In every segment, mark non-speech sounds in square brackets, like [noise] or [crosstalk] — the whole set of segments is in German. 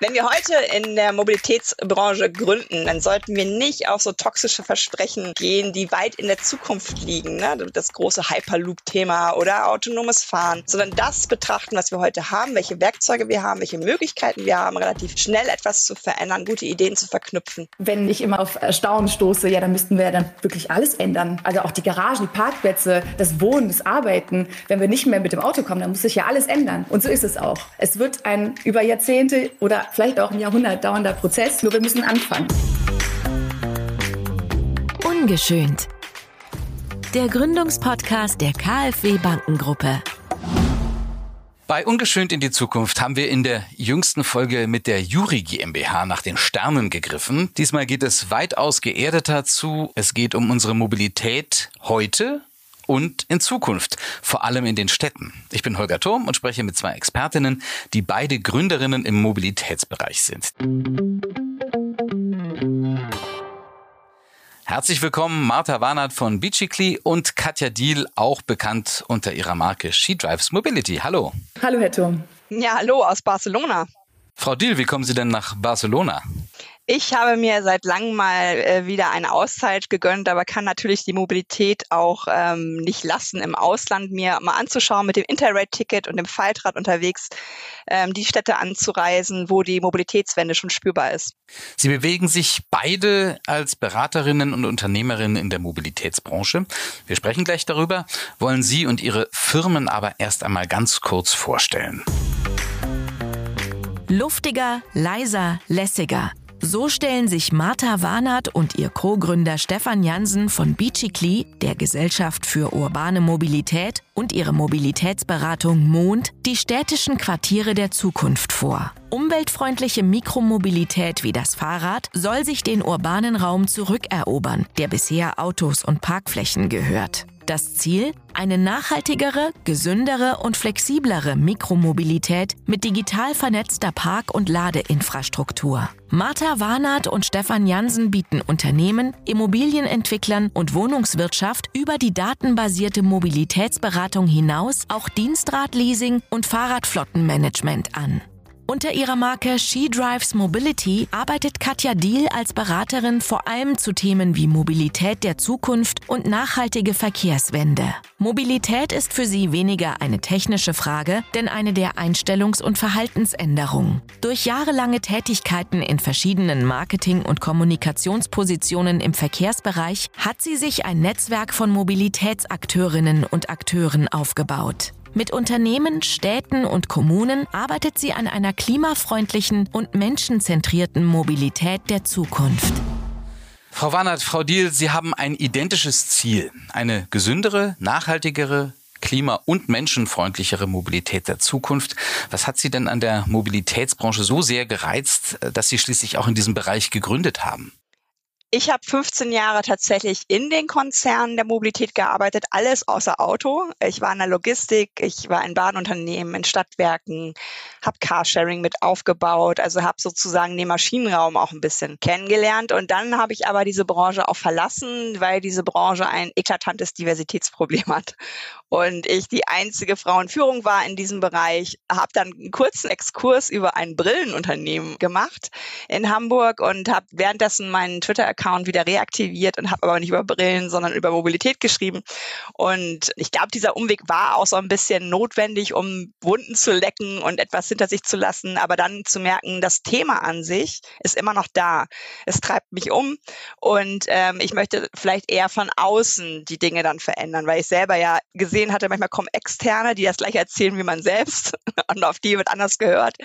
Wenn wir heute in der Mobilitätsbranche gründen, dann sollten wir nicht auf so toxische Versprechen gehen, die weit in der Zukunft liegen. Ne? Das große Hyperloop-Thema oder autonomes Fahren, sondern das betrachten, was wir heute haben, welche Werkzeuge wir haben, welche Möglichkeiten wir haben, relativ schnell etwas zu verändern, gute Ideen zu verknüpfen. Wenn ich immer auf Erstaunen stoße, ja, dann müssten wir dann wirklich alles ändern. Also auch die Garagen, die Parkplätze, das Wohnen, das Arbeiten. Wenn wir nicht mehr mit dem Auto kommen, dann muss sich ja alles ändern. Und so ist es auch. Es wird ein über Jahrzehnte oder vielleicht auch ein Jahrhundert dauernder Prozess, nur wir müssen anfangen. Ungeschönt. Der Gründungspodcast der KfW Bankengruppe. Bei Ungeschönt in die Zukunft haben wir in der jüngsten Folge mit der Juri GmbH nach den Sternen gegriffen. Diesmal geht es weitaus geerdeter zu. Es geht um unsere Mobilität heute und in Zukunft, vor allem in den Städten. Ich bin Holger Thurm und spreche mit zwei Expertinnen, die beide Gründerinnen im Mobilitätsbereich sind. Herzlich willkommen Martha Warnert von Beachically und Katja Diel, auch bekannt unter ihrer Marke She Drives Mobility. Hallo. Hallo, Herr Thurm. Ja, hallo aus Barcelona. Frau Diel, wie kommen Sie denn nach Barcelona? Ich habe mir seit langem mal äh, wieder eine Auszeit gegönnt, aber kann natürlich die Mobilität auch ähm, nicht lassen, im Ausland mir mal anzuschauen, mit dem Interrail-Ticket und dem Faltrad unterwegs ähm, die Städte anzureisen, wo die Mobilitätswende schon spürbar ist. Sie bewegen sich beide als Beraterinnen und Unternehmerinnen in der Mobilitätsbranche. Wir sprechen gleich darüber, wollen Sie und Ihre Firmen aber erst einmal ganz kurz vorstellen. Luftiger, leiser, lässiger. So stellen sich Martha Warnert und ihr Co-Gründer Stefan Jansen von Beachically, der Gesellschaft für urbane Mobilität und ihre Mobilitätsberatung Mond, die städtischen Quartiere der Zukunft vor. Umweltfreundliche Mikromobilität wie das Fahrrad soll sich den urbanen Raum zurückerobern, der bisher Autos und Parkflächen gehört. Das Ziel? Eine nachhaltigere, gesündere und flexiblere Mikromobilität mit digital vernetzter Park- und Ladeinfrastruktur. Martha Warnert und Stefan Jansen bieten Unternehmen, Immobilienentwicklern und Wohnungswirtschaft über die datenbasierte Mobilitätsberatung hinaus auch Dienstradleasing und Fahrradflottenmanagement an. Unter ihrer Marke She Drives Mobility arbeitet Katja Diel als Beraterin vor allem zu Themen wie Mobilität der Zukunft und nachhaltige Verkehrswende. Mobilität ist für sie weniger eine technische Frage, denn eine der Einstellungs- und Verhaltensänderung. Durch jahrelange Tätigkeiten in verschiedenen Marketing- und Kommunikationspositionen im Verkehrsbereich hat sie sich ein Netzwerk von Mobilitätsakteurinnen und Akteuren aufgebaut. Mit Unternehmen, Städten und Kommunen arbeitet sie an einer klimafreundlichen und menschenzentrierten Mobilität der Zukunft. Frau Warnert, Frau Diel, Sie haben ein identisches Ziel. Eine gesündere, nachhaltigere, klima- und menschenfreundlichere Mobilität der Zukunft. Was hat Sie denn an der Mobilitätsbranche so sehr gereizt, dass Sie schließlich auch in diesem Bereich gegründet haben? Ich habe 15 Jahre tatsächlich in den Konzernen der Mobilität gearbeitet, alles außer Auto. Ich war in der Logistik, ich war in Bahnunternehmen, in Stadtwerken, habe Carsharing mit aufgebaut, also habe sozusagen den Maschinenraum auch ein bisschen kennengelernt. Und dann habe ich aber diese Branche auch verlassen, weil diese Branche ein eklatantes Diversitätsproblem [laughs] hat. Und ich die einzige Frau in Führung war in diesem Bereich, habe dann einen kurzen Exkurs über ein Brillenunternehmen gemacht in Hamburg und habe währenddessen meinen Twitter Account wieder reaktiviert und habe aber nicht über Brillen, sondern über Mobilität geschrieben. Und ich glaube, dieser Umweg war auch so ein bisschen notwendig, um Wunden zu lecken und etwas hinter sich zu lassen, aber dann zu merken, das Thema an sich ist immer noch da. Es treibt mich um und ähm, ich möchte vielleicht eher von außen die Dinge dann verändern, weil ich selber ja gesehen hatte, manchmal kommen Externe, die das gleich erzählen wie man selbst [laughs] und auf die wird anders gehört,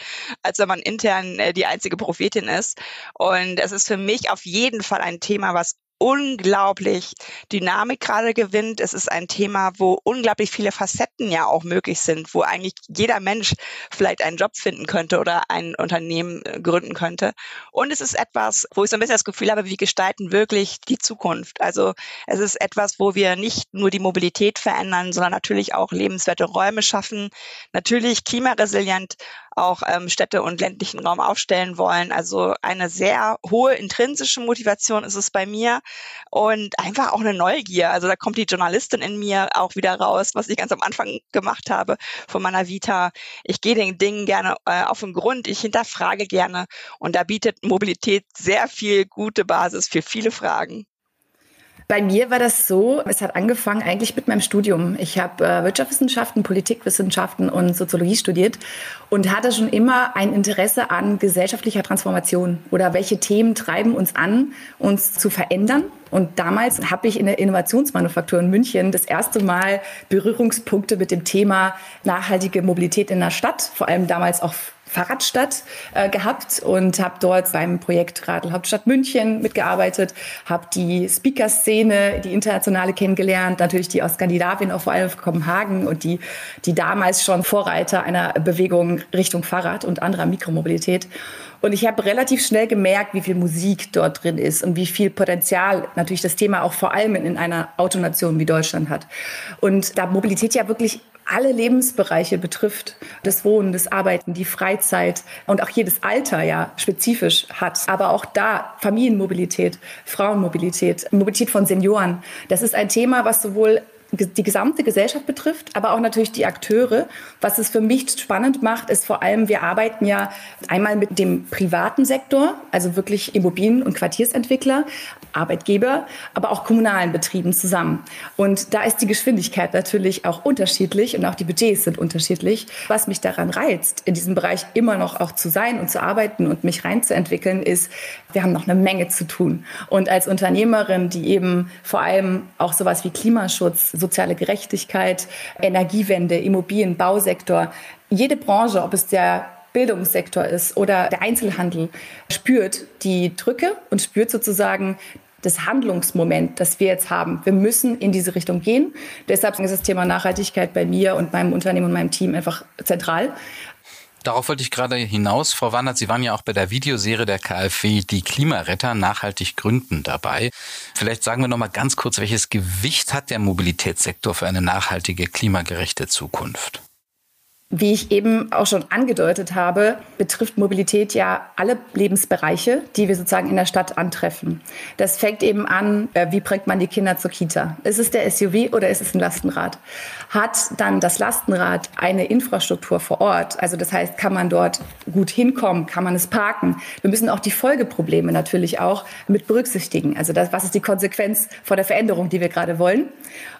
als wenn man intern äh, die einzige Prophetin ist. Und es ist für mich auf jeden Fall ein Thema, was unglaublich Dynamik gerade gewinnt. Es ist ein Thema, wo unglaublich viele Facetten ja auch möglich sind, wo eigentlich jeder Mensch vielleicht einen Job finden könnte oder ein Unternehmen äh, gründen könnte. Und es ist etwas, wo ich so ein bisschen das Gefühl habe, wir gestalten wirklich die Zukunft. Also es ist etwas, wo wir nicht nur die Mobilität verändern, sondern natürlich auch lebenswerte Räume schaffen, natürlich klimaresilient auch ähm, Städte und ländlichen Raum aufstellen wollen. Also eine sehr hohe intrinsische Motivation ist es bei mir und einfach auch eine Neugier. Also da kommt die Journalistin in mir auch wieder raus, was ich ganz am Anfang gemacht habe von meiner Vita. Ich gehe den Dingen gerne äh, auf den Grund, ich hinterfrage gerne und da bietet Mobilität sehr viel gute Basis für viele Fragen. Bei mir war das so, es hat angefangen eigentlich mit meinem Studium. Ich habe äh, Wirtschaftswissenschaften, Politikwissenschaften und Soziologie studiert und hatte schon immer ein Interesse an gesellschaftlicher Transformation oder welche Themen treiben uns an, uns zu verändern. Und damals habe ich in der Innovationsmanufaktur in München das erste Mal Berührungspunkte mit dem Thema nachhaltige Mobilität in der Stadt, vor allem damals auch Fahrradstadt äh, gehabt und habe dort beim Projekt Radl Hauptstadt München mitgearbeitet, habe die Speaker-Szene, die internationale kennengelernt, natürlich die aus Skandinavien, auch vor allem Kopenhagen und die, die damals schon Vorreiter einer Bewegung Richtung Fahrrad und anderer Mikromobilität. Und ich habe relativ schnell gemerkt, wie viel Musik dort drin ist und wie viel Potenzial natürlich das Thema auch vor allem in einer Autonation wie Deutschland hat. Und da Mobilität ja wirklich alle Lebensbereiche betrifft. Das Wohnen, das Arbeiten, die Freizeit und auch jedes Alter ja spezifisch hat. Aber auch da Familienmobilität, Frauenmobilität, Mobilität von Senioren. Das ist ein Thema, was sowohl die gesamte Gesellschaft betrifft, aber auch natürlich die Akteure. Was es für mich spannend macht, ist vor allem, wir arbeiten ja einmal mit dem privaten Sektor, also wirklich Immobilien- und Quartiersentwickler, Arbeitgeber, aber auch kommunalen Betrieben zusammen. Und da ist die Geschwindigkeit natürlich auch unterschiedlich und auch die Budgets sind unterschiedlich. Was mich daran reizt, in diesem Bereich immer noch auch zu sein und zu arbeiten und mich reinzuentwickeln, ist, wir haben noch eine Menge zu tun. Und als Unternehmerin, die eben vor allem auch sowas wie Klimaschutz, soziale Gerechtigkeit, Energiewende, Immobilien, Bausektor, jede Branche, ob es der Bildungssektor ist oder der Einzelhandel, spürt die Drücke und spürt sozusagen das Handlungsmoment, das wir jetzt haben. Wir müssen in diese Richtung gehen. Deshalb ist das Thema Nachhaltigkeit bei mir und meinem Unternehmen und meinem Team einfach zentral. Darauf wollte ich gerade hinaus. Frau Wandert, Sie waren ja auch bei der Videoserie der KfW Die Klimaretter nachhaltig gründen dabei. Vielleicht sagen wir noch mal ganz kurz, welches Gewicht hat der Mobilitätssektor für eine nachhaltige, klimagerechte Zukunft? Wie ich eben auch schon angedeutet habe, betrifft Mobilität ja alle Lebensbereiche, die wir sozusagen in der Stadt antreffen. Das fängt eben an, äh, wie bringt man die Kinder zur Kita? Ist es der SUV oder ist es ein Lastenrad? Hat dann das Lastenrad eine Infrastruktur vor Ort? Also das heißt, kann man dort gut hinkommen? Kann man es parken? Wir müssen auch die Folgeprobleme natürlich auch mit berücksichtigen. Also das, was ist die Konsequenz vor der Veränderung, die wir gerade wollen?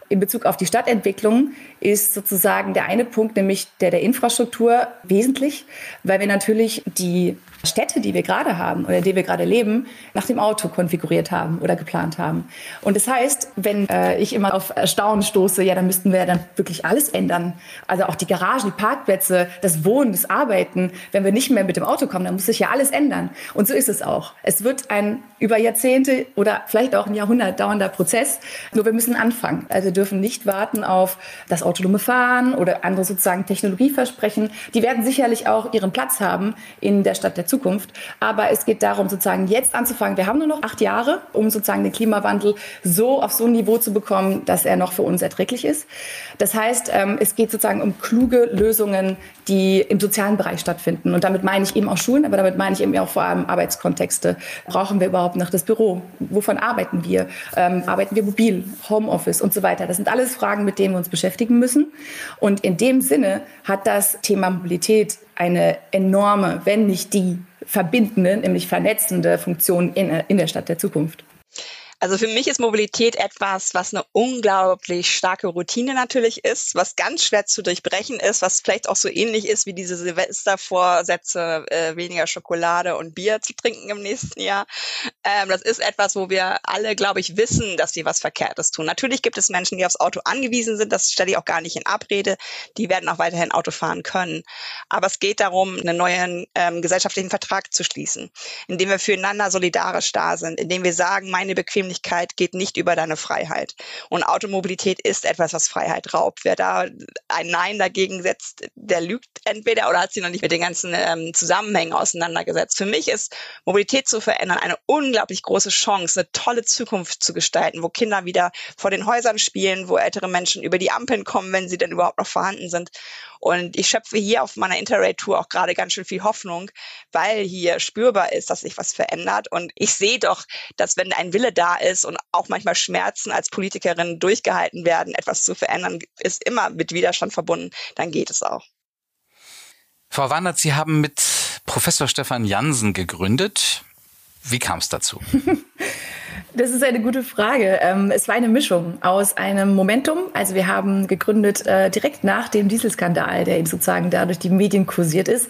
In Bezug auf die Stadtentwicklung ist sozusagen der eine Punkt, nämlich der der Infrastruktur, wesentlich, weil wir natürlich die Städte, die wir gerade haben oder denen wir gerade leben, nach dem Auto konfiguriert haben oder geplant haben. Und das heißt, wenn äh, ich immer auf Erstaunen stoße, ja, dann müssten wir dann wirklich alles ändern. Also auch die Garagen, die Parkplätze, das Wohnen, das Arbeiten. Wenn wir nicht mehr mit dem Auto kommen, dann muss sich ja alles ändern. Und so ist es auch. Es wird ein über Jahrzehnte oder vielleicht auch ein Jahrhundert dauernder Prozess. Nur wir müssen anfangen. Also wir dürfen nicht warten auf das autonome Fahren oder andere sozusagen Technologieversprechen. Die werden sicherlich auch ihren Platz haben in der Stadt der Zukunft. Aber es geht darum, sozusagen jetzt anzufangen. Wir haben nur noch acht Jahre, um sozusagen den Klimawandel so auf so ein Niveau zu bekommen, dass er noch für uns erträglich ist. Das heißt, ähm, es geht sozusagen um kluge Lösungen, die im sozialen Bereich stattfinden. Und damit meine ich eben auch Schulen, aber damit meine ich eben auch vor allem Arbeitskontexte. Brauchen wir überhaupt noch das Büro? Wovon arbeiten wir? Ähm, arbeiten wir mobil, Homeoffice und so weiter? Das sind alles Fragen, mit denen wir uns beschäftigen müssen. Und in dem Sinne hat das Thema Mobilität eine enorme, wenn nicht die verbindende, nämlich vernetzende Funktion in, in der Stadt der Zukunft. Also für mich ist Mobilität etwas, was eine unglaublich starke Routine natürlich ist, was ganz schwer zu durchbrechen ist, was vielleicht auch so ähnlich ist wie diese Silvestervorsätze, äh, weniger Schokolade und Bier zu trinken im nächsten Jahr. Ähm, das ist etwas, wo wir alle, glaube ich, wissen, dass sie was Verkehrtes tun. Natürlich gibt es Menschen, die aufs Auto angewiesen sind, das stelle ich auch gar nicht in Abrede. Die werden auch weiterhin Auto fahren können. Aber es geht darum, einen neuen ähm, gesellschaftlichen Vertrag zu schließen, indem wir füreinander solidarisch da sind, indem wir sagen, meine Bequemlichkeit Geschwindigkeit geht nicht über deine Freiheit. Und Automobilität ist etwas, was Freiheit raubt. Wer da ein Nein dagegen setzt, der lügt entweder oder hat sich noch nicht mit den ganzen ähm, Zusammenhängen auseinandergesetzt. Für mich ist Mobilität zu verändern eine unglaublich große Chance, eine tolle Zukunft zu gestalten, wo Kinder wieder vor den Häusern spielen, wo ältere Menschen über die Ampeln kommen, wenn sie denn überhaupt noch vorhanden sind. Und ich schöpfe hier auf meiner Interrail-Tour auch gerade ganz schön viel Hoffnung, weil hier spürbar ist, dass sich was verändert. Und ich sehe doch, dass wenn ein Wille da ist und auch manchmal Schmerzen als Politikerin durchgehalten werden, etwas zu verändern, ist immer mit Widerstand verbunden, dann geht es auch. Frau Wandert, Sie haben mit Professor Stefan Jansen gegründet. Wie kam es dazu? [laughs] Das ist eine gute Frage. Ähm, es war eine Mischung aus einem Momentum. Also wir haben gegründet äh, direkt nach dem Dieselskandal, der eben sozusagen da durch die Medien kursiert ist.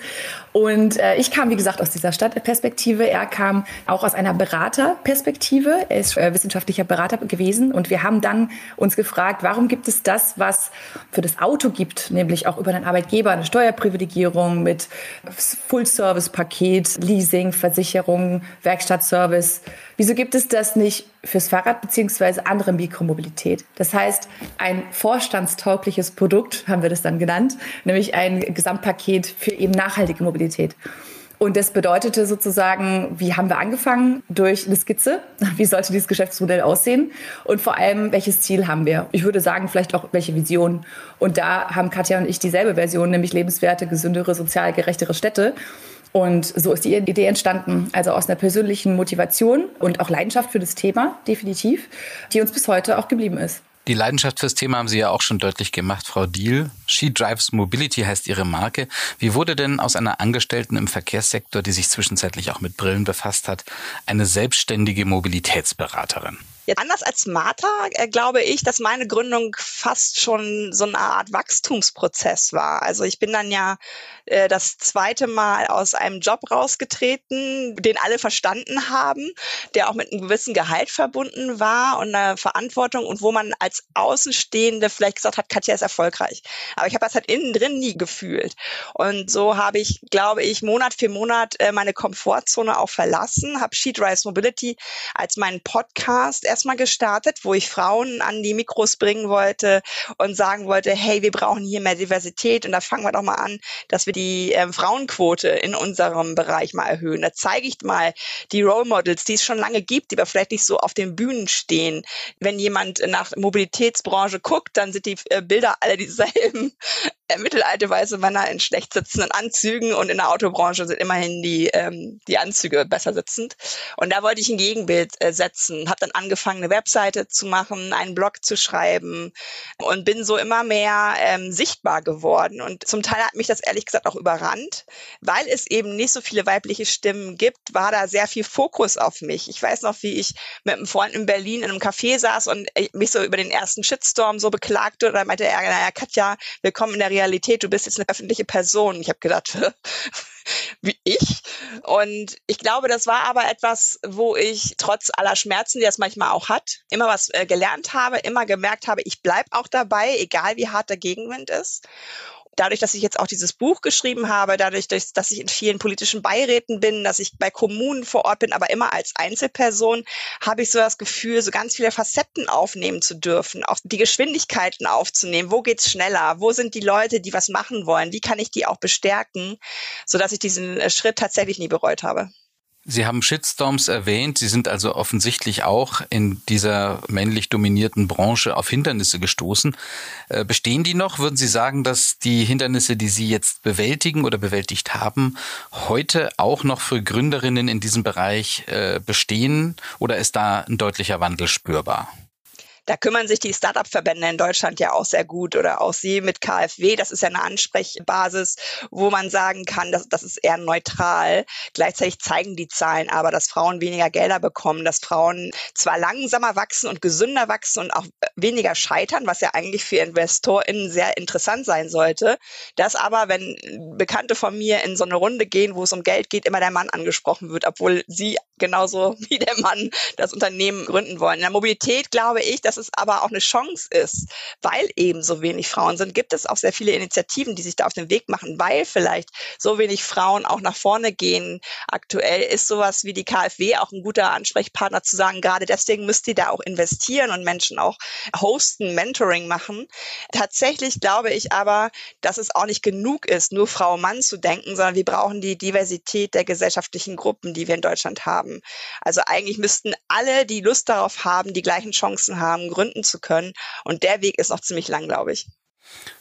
Und äh, ich kam, wie gesagt, aus dieser Stadtperspektive. Er kam auch aus einer Beraterperspektive. Er ist äh, wissenschaftlicher Berater gewesen. Und wir haben dann uns gefragt, warum gibt es das, was für das Auto gibt, nämlich auch über den Arbeitgeber eine Steuerprivilegierung mit Full-Service-Paket, Leasing, Versicherung, Werkstattservice. Wieso gibt es das nicht fürs Fahrrad beziehungsweise andere Mikromobilität? Das heißt, ein vorstandstaugliches Produkt haben wir das dann genannt, nämlich ein Gesamtpaket für eben nachhaltige Mobilität. Und das bedeutete sozusagen, wie haben wir angefangen? Durch eine Skizze. [laughs] Wie sollte dieses Geschäftsmodell aussehen? Und vor allem, welches Ziel haben wir? Ich würde sagen, vielleicht auch welche Vision. Und da haben Katja und ich dieselbe Version, nämlich lebenswerte, gesündere, sozial gerechtere Städte. Und so ist die Idee entstanden, also aus einer persönlichen Motivation und auch Leidenschaft für das Thema, definitiv, die uns bis heute auch geblieben ist. Die Leidenschaft fürs Thema haben Sie ja auch schon deutlich gemacht, Frau Diel. She Drives Mobility heißt Ihre Marke. Wie wurde denn aus einer Angestellten im Verkehrssektor, die sich zwischenzeitlich auch mit Brillen befasst hat, eine selbstständige Mobilitätsberaterin? Jetzt anders als Martha äh, glaube ich, dass meine Gründung fast schon so eine Art Wachstumsprozess war. Also ich bin dann ja äh, das zweite Mal aus einem Job rausgetreten, den alle verstanden haben, der auch mit einem gewissen Gehalt verbunden war und einer Verantwortung und wo man als Außenstehende vielleicht gesagt hat, Katja ist erfolgreich. Aber ich habe das halt innen drin nie gefühlt. Und so habe ich, glaube ich, Monat für Monat äh, meine Komfortzone auch verlassen, habe Sheet Rise Mobility als meinen Podcast erstmal gestartet, wo ich Frauen an die Mikros bringen wollte und sagen wollte, hey, wir brauchen hier mehr Diversität und da fangen wir doch mal an, dass wir die ähm, Frauenquote in unserem Bereich mal erhöhen. Da zeige ich mal die Role Models, die es schon lange gibt, die aber vielleicht nicht so auf den Bühnen stehen. Wenn jemand nach Mobilitätsbranche guckt, dann sind die äh, Bilder alle dieselben äh, mittelalte weiße Männer in schlecht sitzenden Anzügen und in der Autobranche sind immerhin die, ähm, die Anzüge besser sitzend. Und da wollte ich ein Gegenbild äh, setzen, habe dann angefangen, eine Webseite zu machen, einen Blog zu schreiben und bin so immer mehr ähm, sichtbar geworden. Und zum Teil hat mich das ehrlich gesagt auch überrannt, weil es eben nicht so viele weibliche Stimmen gibt, war da sehr viel Fokus auf mich. Ich weiß noch, wie ich mit einem Freund in Berlin in einem Café saß und mich so über den ersten Shitstorm so beklagte. Dann meinte er, naja, Katja, willkommen in der Realität, du bist jetzt eine öffentliche Person. Ich habe gedacht, [laughs] wie ich. Und ich glaube, das war aber etwas, wo ich trotz aller Schmerzen, die das manchmal auch hat, immer was äh, gelernt habe, immer gemerkt habe, ich bleib auch dabei, egal wie hart der Gegenwind ist dadurch, dass ich jetzt auch dieses Buch geschrieben habe, dadurch, dass ich in vielen politischen Beiräten bin, dass ich bei Kommunen vor Ort bin, aber immer als Einzelperson, habe ich so das Gefühl, so ganz viele Facetten aufnehmen zu dürfen, auch die Geschwindigkeiten aufzunehmen. Wo geht's schneller? Wo sind die Leute, die was machen wollen? Wie kann ich die auch bestärken, so dass ich diesen äh, Schritt tatsächlich nie bereut habe? Sie haben Shitstorms erwähnt. Sie sind also offensichtlich auch in dieser männlich dominierten Branche auf Hindernisse gestoßen. Äh, bestehen die noch? Würden Sie sagen, dass die Hindernisse, die Sie jetzt bewältigen oder bewältigt haben, heute auch noch für Gründerinnen in diesem Bereich äh, bestehen? Oder ist da ein deutlicher Wandel spürbar? Da kümmern sich die Startup-Verbände in Deutschland ja auch sehr gut oder auch Sie mit KfW. Das ist ja eine Ansprechbasis, wo man sagen kann, dass, das ist eher neutral. Gleichzeitig zeigen die Zahlen aber, dass Frauen weniger Gelder bekommen, dass Frauen zwar langsamer wachsen und gesünder wachsen und auch weniger scheitern, was ja eigentlich für InvestorInnen sehr interessant sein sollte. Dass aber, wenn Bekannte von mir in so eine Runde gehen, wo es um Geld geht, immer der Mann angesprochen wird, obwohl sie genauso [laughs] wie der Mann das Unternehmen gründen wollen. In der Mobilität glaube ich, dass es aber auch eine Chance ist, weil eben so wenig Frauen sind, gibt es auch sehr viele Initiativen, die sich da auf den Weg machen, weil vielleicht so wenig Frauen auch nach vorne gehen. Aktuell ist sowas wie die KfW auch ein guter Ansprechpartner zu sagen, gerade deswegen müsst ihr da auch investieren und Menschen auch hosten, Mentoring machen. Tatsächlich glaube ich aber, dass es auch nicht genug ist, nur Frau Mann zu denken, sondern wir brauchen die Diversität der gesellschaftlichen Gruppen, die wir in Deutschland haben haben. Also eigentlich müssten alle, die Lust darauf haben, die gleichen Chancen haben, gründen zu können. Und der Weg ist noch ziemlich lang, glaube ich.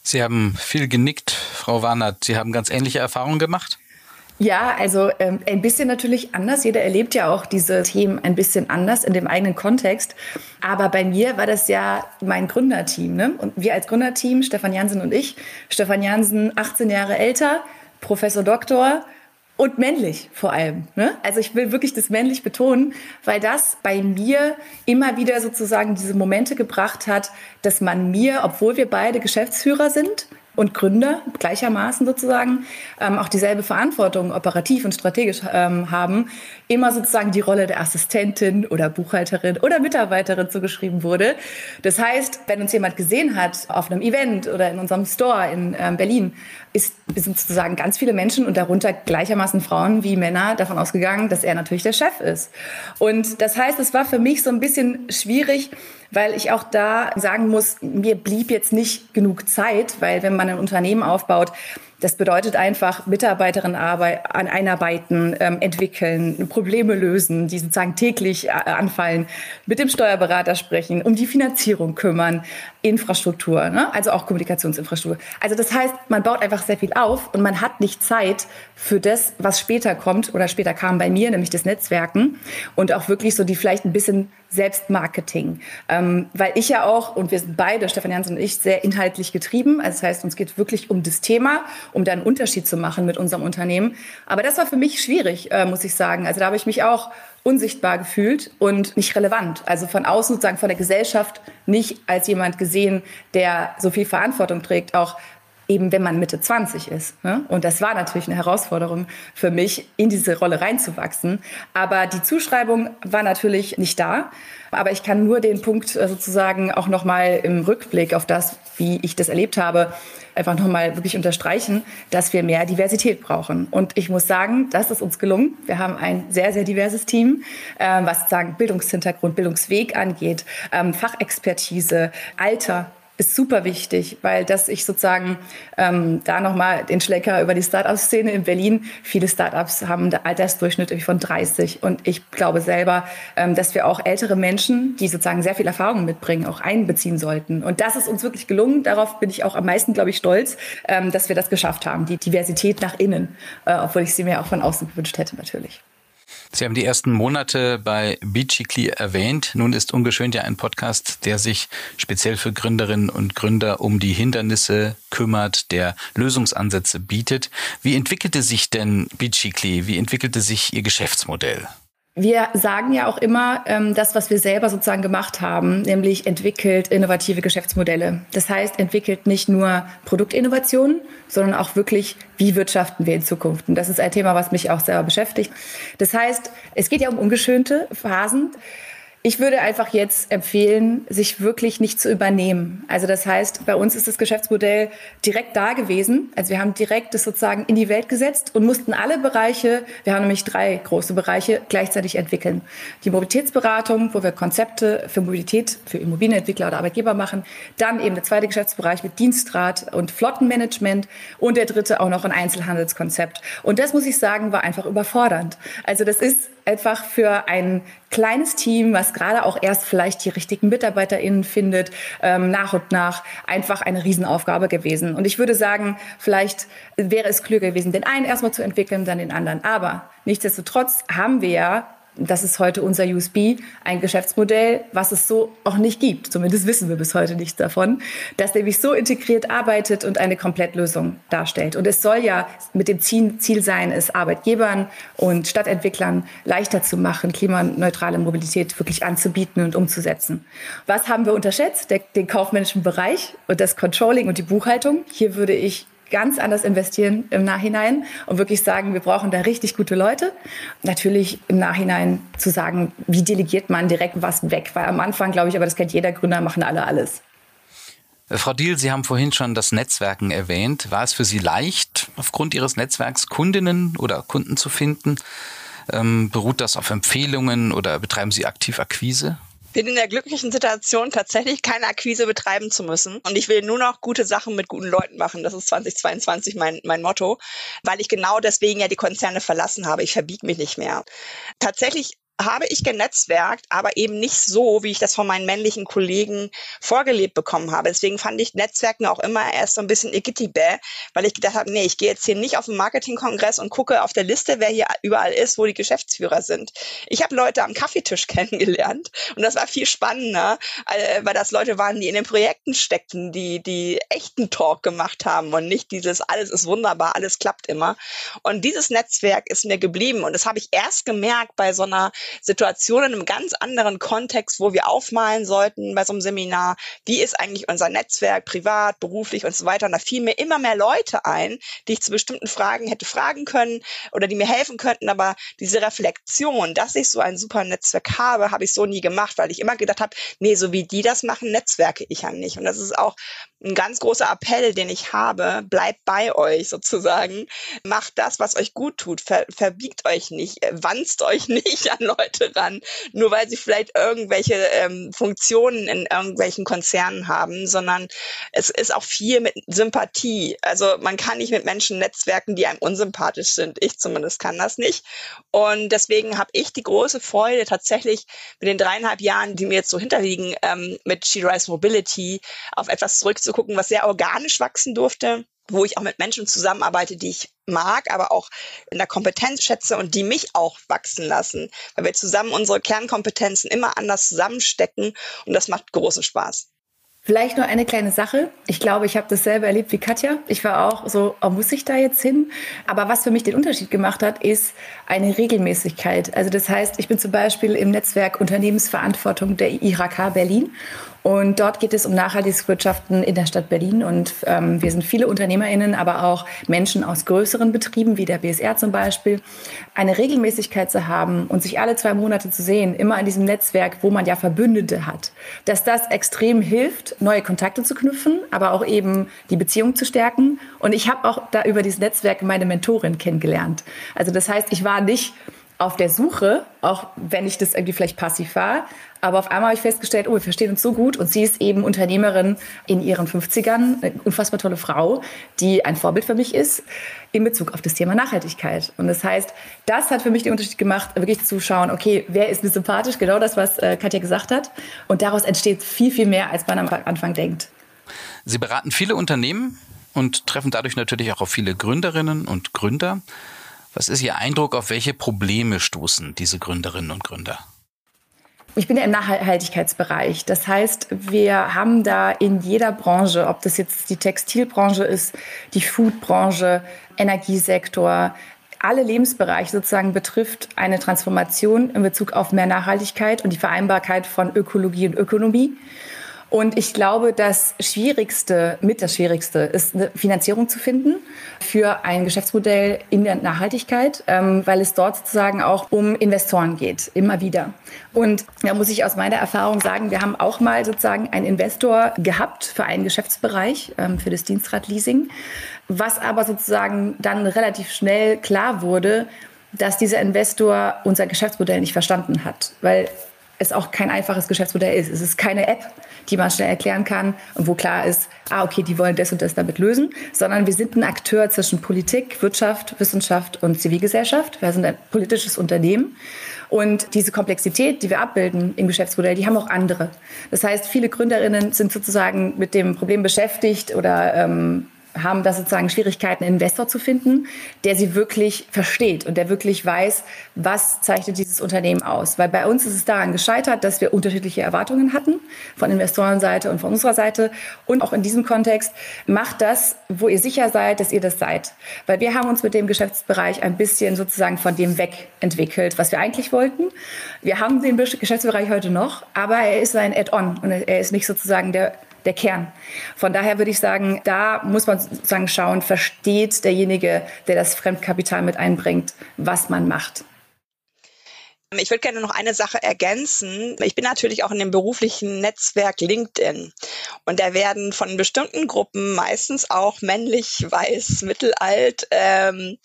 Sie haben viel genickt, Frau Warnert. Sie haben ganz ähnliche Erfahrungen gemacht? Ja, also ähm, ein bisschen natürlich anders. Jeder erlebt ja auch diese Themen ein bisschen anders in dem eigenen Kontext. Aber bei mir war das ja mein Gründerteam. Ne? Und wir als Gründerteam, Stefan Jansen und ich, Stefan Jansen 18 Jahre älter, Professor Doktor, und männlich vor allem. Ne? Also ich will wirklich das männlich betonen, weil das bei mir immer wieder sozusagen diese Momente gebracht hat, dass man mir, obwohl wir beide Geschäftsführer sind, und Gründer gleichermaßen sozusagen ähm, auch dieselbe Verantwortung operativ und strategisch ähm, haben, immer sozusagen die Rolle der Assistentin oder Buchhalterin oder Mitarbeiterin zugeschrieben wurde. Das heißt, wenn uns jemand gesehen hat auf einem Event oder in unserem Store in ähm, Berlin, ist, sind sozusagen ganz viele Menschen und darunter gleichermaßen Frauen wie Männer davon ausgegangen, dass er natürlich der Chef ist. Und das heißt, es war für mich so ein bisschen schwierig, weil ich auch da sagen muss, mir blieb jetzt nicht genug Zeit, weil wenn man ein Unternehmen aufbaut, das bedeutet einfach Mitarbeiterinnen einarbeiten, ähm, entwickeln, Probleme lösen, die sozusagen täglich äh, anfallen, mit dem Steuerberater sprechen, um die Finanzierung kümmern, Infrastruktur, ne? also auch Kommunikationsinfrastruktur. Also das heißt, man baut einfach sehr viel auf und man hat nicht Zeit für das, was später kommt oder später kam bei mir, nämlich das Netzwerken und auch wirklich so die vielleicht ein bisschen Selbstmarketing. Ähm, weil ich ja auch, und wir sind beide, Stefan Jans und ich, sehr inhaltlich getrieben. Also das heißt, uns geht wirklich um das Thema, um da einen Unterschied zu machen mit unserem Unternehmen. Aber das war für mich schwierig, äh, muss ich sagen. Also da habe ich mich auch unsichtbar gefühlt und nicht relevant. Also von außen sozusagen von der Gesellschaft nicht als jemand gesehen, der so viel Verantwortung trägt, auch eben wenn man Mitte 20 ist. Ne? Und das war natürlich eine Herausforderung für mich, in diese Rolle reinzuwachsen. Aber die Zuschreibung war natürlich nicht da. Aber ich kann nur den Punkt äh, sozusagen auch nochmal im Rückblick auf das, wie ich das erlebt habe, einfach nochmal wirklich unterstreichen, dass wir mehr Diversität brauchen. Und ich muss sagen, das ist uns gelungen. Wir haben ein sehr, sehr diverses Team, äh, was sagen Bildungshintergrund, Bildungsweg angeht, ähm, Fachexpertise, Alter, ist super wichtig, weil dass ich sozusagen ähm, da nochmal den Schlecker über die Startup-Szene in Berlin. Viele Startups haben einen Altersdurchschnitt von 30 und ich glaube selber, ähm, dass wir auch ältere Menschen, die sozusagen sehr viel Erfahrung mitbringen, auch einbeziehen sollten. Und das ist uns wirklich gelungen. Darauf bin ich auch am meisten, glaube ich, stolz, ähm, dass wir das geschafft haben, die Diversität nach innen, äh, obwohl ich sie mir auch von außen gewünscht hätte natürlich. Sie haben die ersten Monate bei Beachikli erwähnt. Nun ist Ungeschönt ja ein Podcast, der sich speziell für Gründerinnen und Gründer um die Hindernisse kümmert, der Lösungsansätze bietet. Wie entwickelte sich denn Beachikli? Wie entwickelte sich Ihr Geschäftsmodell? Wir sagen ja auch immer, ähm, das, was wir selber sozusagen gemacht haben, nämlich entwickelt innovative Geschäftsmodelle. Das heißt, entwickelt nicht nur Produktinnovationen, sondern auch wirklich, wie wirtschaften wir in Zukunft. Und das ist ein Thema, was mich auch selber beschäftigt. Das heißt, es geht ja um ungeschönte Phasen. Ich würde einfach jetzt empfehlen, sich wirklich nicht zu übernehmen. Also das heißt, bei uns ist das Geschäftsmodell direkt da gewesen. Also wir haben direkt das sozusagen in die Welt gesetzt und mussten alle Bereiche, wir haben nämlich drei große Bereiche, gleichzeitig entwickeln. Die Mobilitätsberatung, wo wir Konzepte für Mobilität für Immobilienentwickler oder Arbeitgeber machen. Dann eben der zweite Geschäftsbereich mit Dienstrat und Flottenmanagement und der dritte auch noch ein Einzelhandelskonzept. Und das muss ich sagen, war einfach überfordernd. Also das ist einfach für ein kleines Team, was gerade auch erst vielleicht die richtigen MitarbeiterInnen findet, ähm, nach und nach einfach eine Riesenaufgabe gewesen. Und ich würde sagen, vielleicht wäre es klüger gewesen, den einen erstmal zu entwickeln, dann den anderen. Aber nichtsdestotrotz haben wir ja das ist heute unser USB, ein Geschäftsmodell, was es so auch nicht gibt. Zumindest wissen wir bis heute nichts davon, das nämlich so integriert arbeitet und eine Komplettlösung darstellt. Und es soll ja mit dem Ziel sein, es Arbeitgebern und Stadtentwicklern leichter zu machen, klimaneutrale Mobilität wirklich anzubieten und umzusetzen. Was haben wir unterschätzt? Den kaufmännischen Bereich und das Controlling und die Buchhaltung. Hier würde ich ganz anders investieren im Nachhinein und wirklich sagen, wir brauchen da richtig gute Leute. Natürlich im Nachhinein zu sagen, wie delegiert man direkt was weg, weil am Anfang, glaube ich, aber das kennt jeder Gründer, machen alle alles. Äh, Frau Diel, Sie haben vorhin schon das Netzwerken erwähnt. War es für Sie leicht, aufgrund Ihres Netzwerks Kundinnen oder Kunden zu finden? Ähm, beruht das auf Empfehlungen oder betreiben Sie aktiv Akquise? Bin in der glücklichen Situation, tatsächlich keine Akquise betreiben zu müssen. Und ich will nur noch gute Sachen mit guten Leuten machen. Das ist 2022 mein, mein Motto, weil ich genau deswegen ja die Konzerne verlassen habe. Ich verbiege mich nicht mehr. Tatsächlich habe ich genetzwerkt, aber eben nicht so, wie ich das von meinen männlichen Kollegen vorgelebt bekommen habe. Deswegen fand ich Netzwerken auch immer erst so ein bisschen igittibä, weil ich gedacht habe, nee, ich gehe jetzt hier nicht auf den Marketingkongress und gucke auf der Liste, wer hier überall ist, wo die Geschäftsführer sind. Ich habe Leute am Kaffeetisch [laughs] kennengelernt und das war viel spannender, äh, weil das Leute waren, die in den Projekten steckten, die die echten Talk gemacht haben und nicht dieses alles ist wunderbar, alles klappt immer. Und dieses Netzwerk ist mir geblieben und das habe ich erst gemerkt bei so einer Situation in einem ganz anderen Kontext, wo wir aufmalen sollten bei so einem Seminar, wie ist eigentlich unser Netzwerk, privat, beruflich und so weiter. Und da fielen mir immer mehr Leute ein, die ich zu bestimmten Fragen hätte fragen können oder die mir helfen könnten. Aber diese Reflexion, dass ich so ein super Netzwerk habe, habe ich so nie gemacht, weil ich immer gedacht habe, nee, so wie die das machen, netzwerke ich ja nicht. Und das ist auch ein ganz großer Appell, den ich habe. Bleibt bei euch sozusagen. Macht das, was euch gut tut. Ver verbiegt euch nicht. Wanzt euch [laughs] nicht an Leute ran, nur weil sie vielleicht irgendwelche ähm, Funktionen in irgendwelchen Konzernen haben, sondern es ist auch viel mit Sympathie. Also man kann nicht mit Menschen netzwerken, die einem unsympathisch sind. Ich zumindest kann das nicht. Und deswegen habe ich die große Freude, tatsächlich mit den dreieinhalb Jahren, die mir jetzt so hinterliegen, ähm, mit She Rise Mobility auf etwas zurückzugucken, was sehr organisch wachsen durfte wo ich auch mit Menschen zusammenarbeite, die ich mag, aber auch in der Kompetenz schätze und die mich auch wachsen lassen, weil wir zusammen unsere Kernkompetenzen immer anders zusammenstecken und das macht großen Spaß. Vielleicht nur eine kleine Sache. Ich glaube, ich habe das selber erlebt wie Katja. Ich war auch so, oh, muss ich da jetzt hin? Aber was für mich den Unterschied gemacht hat, ist eine Regelmäßigkeit. Also das heißt, ich bin zum Beispiel im Netzwerk Unternehmensverantwortung der IHK Berlin und dort geht es um nachhaltiges Wirtschaften in der Stadt Berlin. Und ähm, wir sind viele UnternehmerInnen, aber auch Menschen aus größeren Betrieben, wie der BSR zum Beispiel, eine Regelmäßigkeit zu haben und sich alle zwei Monate zu sehen, immer in diesem Netzwerk, wo man ja Verbündete hat. Dass das extrem hilft, neue Kontakte zu knüpfen, aber auch eben die Beziehung zu stärken. Und ich habe auch da über dieses Netzwerk meine Mentorin kennengelernt. Also das heißt, ich war nicht auf der Suche, auch wenn ich das irgendwie vielleicht passiv war. Aber auf einmal habe ich festgestellt, oh, wir verstehen uns so gut. Und sie ist eben Unternehmerin in ihren 50ern, eine unfassbar tolle Frau, die ein Vorbild für mich ist in Bezug auf das Thema Nachhaltigkeit. Und das heißt, das hat für mich den Unterschied gemacht, wirklich zu schauen, okay, wer ist mir sympathisch? Genau das, was äh, Katja gesagt hat. Und daraus entsteht viel, viel mehr, als man am Anfang denkt. Sie beraten viele Unternehmen und treffen dadurch natürlich auch auf viele Gründerinnen und Gründer. Was ist Ihr Eindruck, auf welche Probleme stoßen diese Gründerinnen und Gründer? Ich bin ja im Nachhaltigkeitsbereich. Das heißt, wir haben da in jeder Branche, ob das jetzt die Textilbranche ist, die Foodbranche, Energiesektor, alle Lebensbereiche sozusagen betrifft eine Transformation in Bezug auf mehr Nachhaltigkeit und die Vereinbarkeit von Ökologie und Ökonomie. Und ich glaube, das Schwierigste, mit das Schwierigste, ist eine Finanzierung zu finden für ein Geschäftsmodell in der Nachhaltigkeit, ähm, weil es dort sozusagen auch um Investoren geht, immer wieder. Und da muss ich aus meiner Erfahrung sagen, wir haben auch mal sozusagen einen Investor gehabt für einen Geschäftsbereich, ähm, für das Dienstradleasing, was aber sozusagen dann relativ schnell klar wurde, dass dieser Investor unser Geschäftsmodell nicht verstanden hat, weil es auch kein einfaches Geschäftsmodell ist. Es ist keine App, die man schnell erklären kann und wo klar ist, ah, okay, die wollen das und das damit lösen, sondern wir sind ein Akteur zwischen Politik, Wirtschaft, Wissenschaft und Zivilgesellschaft. Wir sind ein politisches Unternehmen. Und diese Komplexität, die wir abbilden im Geschäftsmodell, die haben auch andere. Das heißt, viele Gründerinnen sind sozusagen mit dem Problem beschäftigt oder ähm, haben da sozusagen Schwierigkeiten, einen Investor zu finden, der sie wirklich versteht und der wirklich weiß, was zeichnet dieses Unternehmen aus. Weil bei uns ist es daran gescheitert, dass wir unterschiedliche Erwartungen hatten, von Investorenseite und von unserer Seite. Und auch in diesem Kontext macht das, wo ihr sicher seid, dass ihr das seid. Weil wir haben uns mit dem Geschäftsbereich ein bisschen sozusagen von dem wegentwickelt, was wir eigentlich wollten. Wir haben den Geschäftsbereich heute noch, aber er ist ein Add-on und er ist nicht sozusagen der der Kern. Von daher würde ich sagen, da muss man sozusagen schauen, versteht derjenige, der das Fremdkapital mit einbringt, was man macht. Ich würde gerne noch eine Sache ergänzen. Ich bin natürlich auch in dem beruflichen Netzwerk LinkedIn. Und da werden von bestimmten Gruppen, meistens auch männlich, weiß, mittelalt, ähm,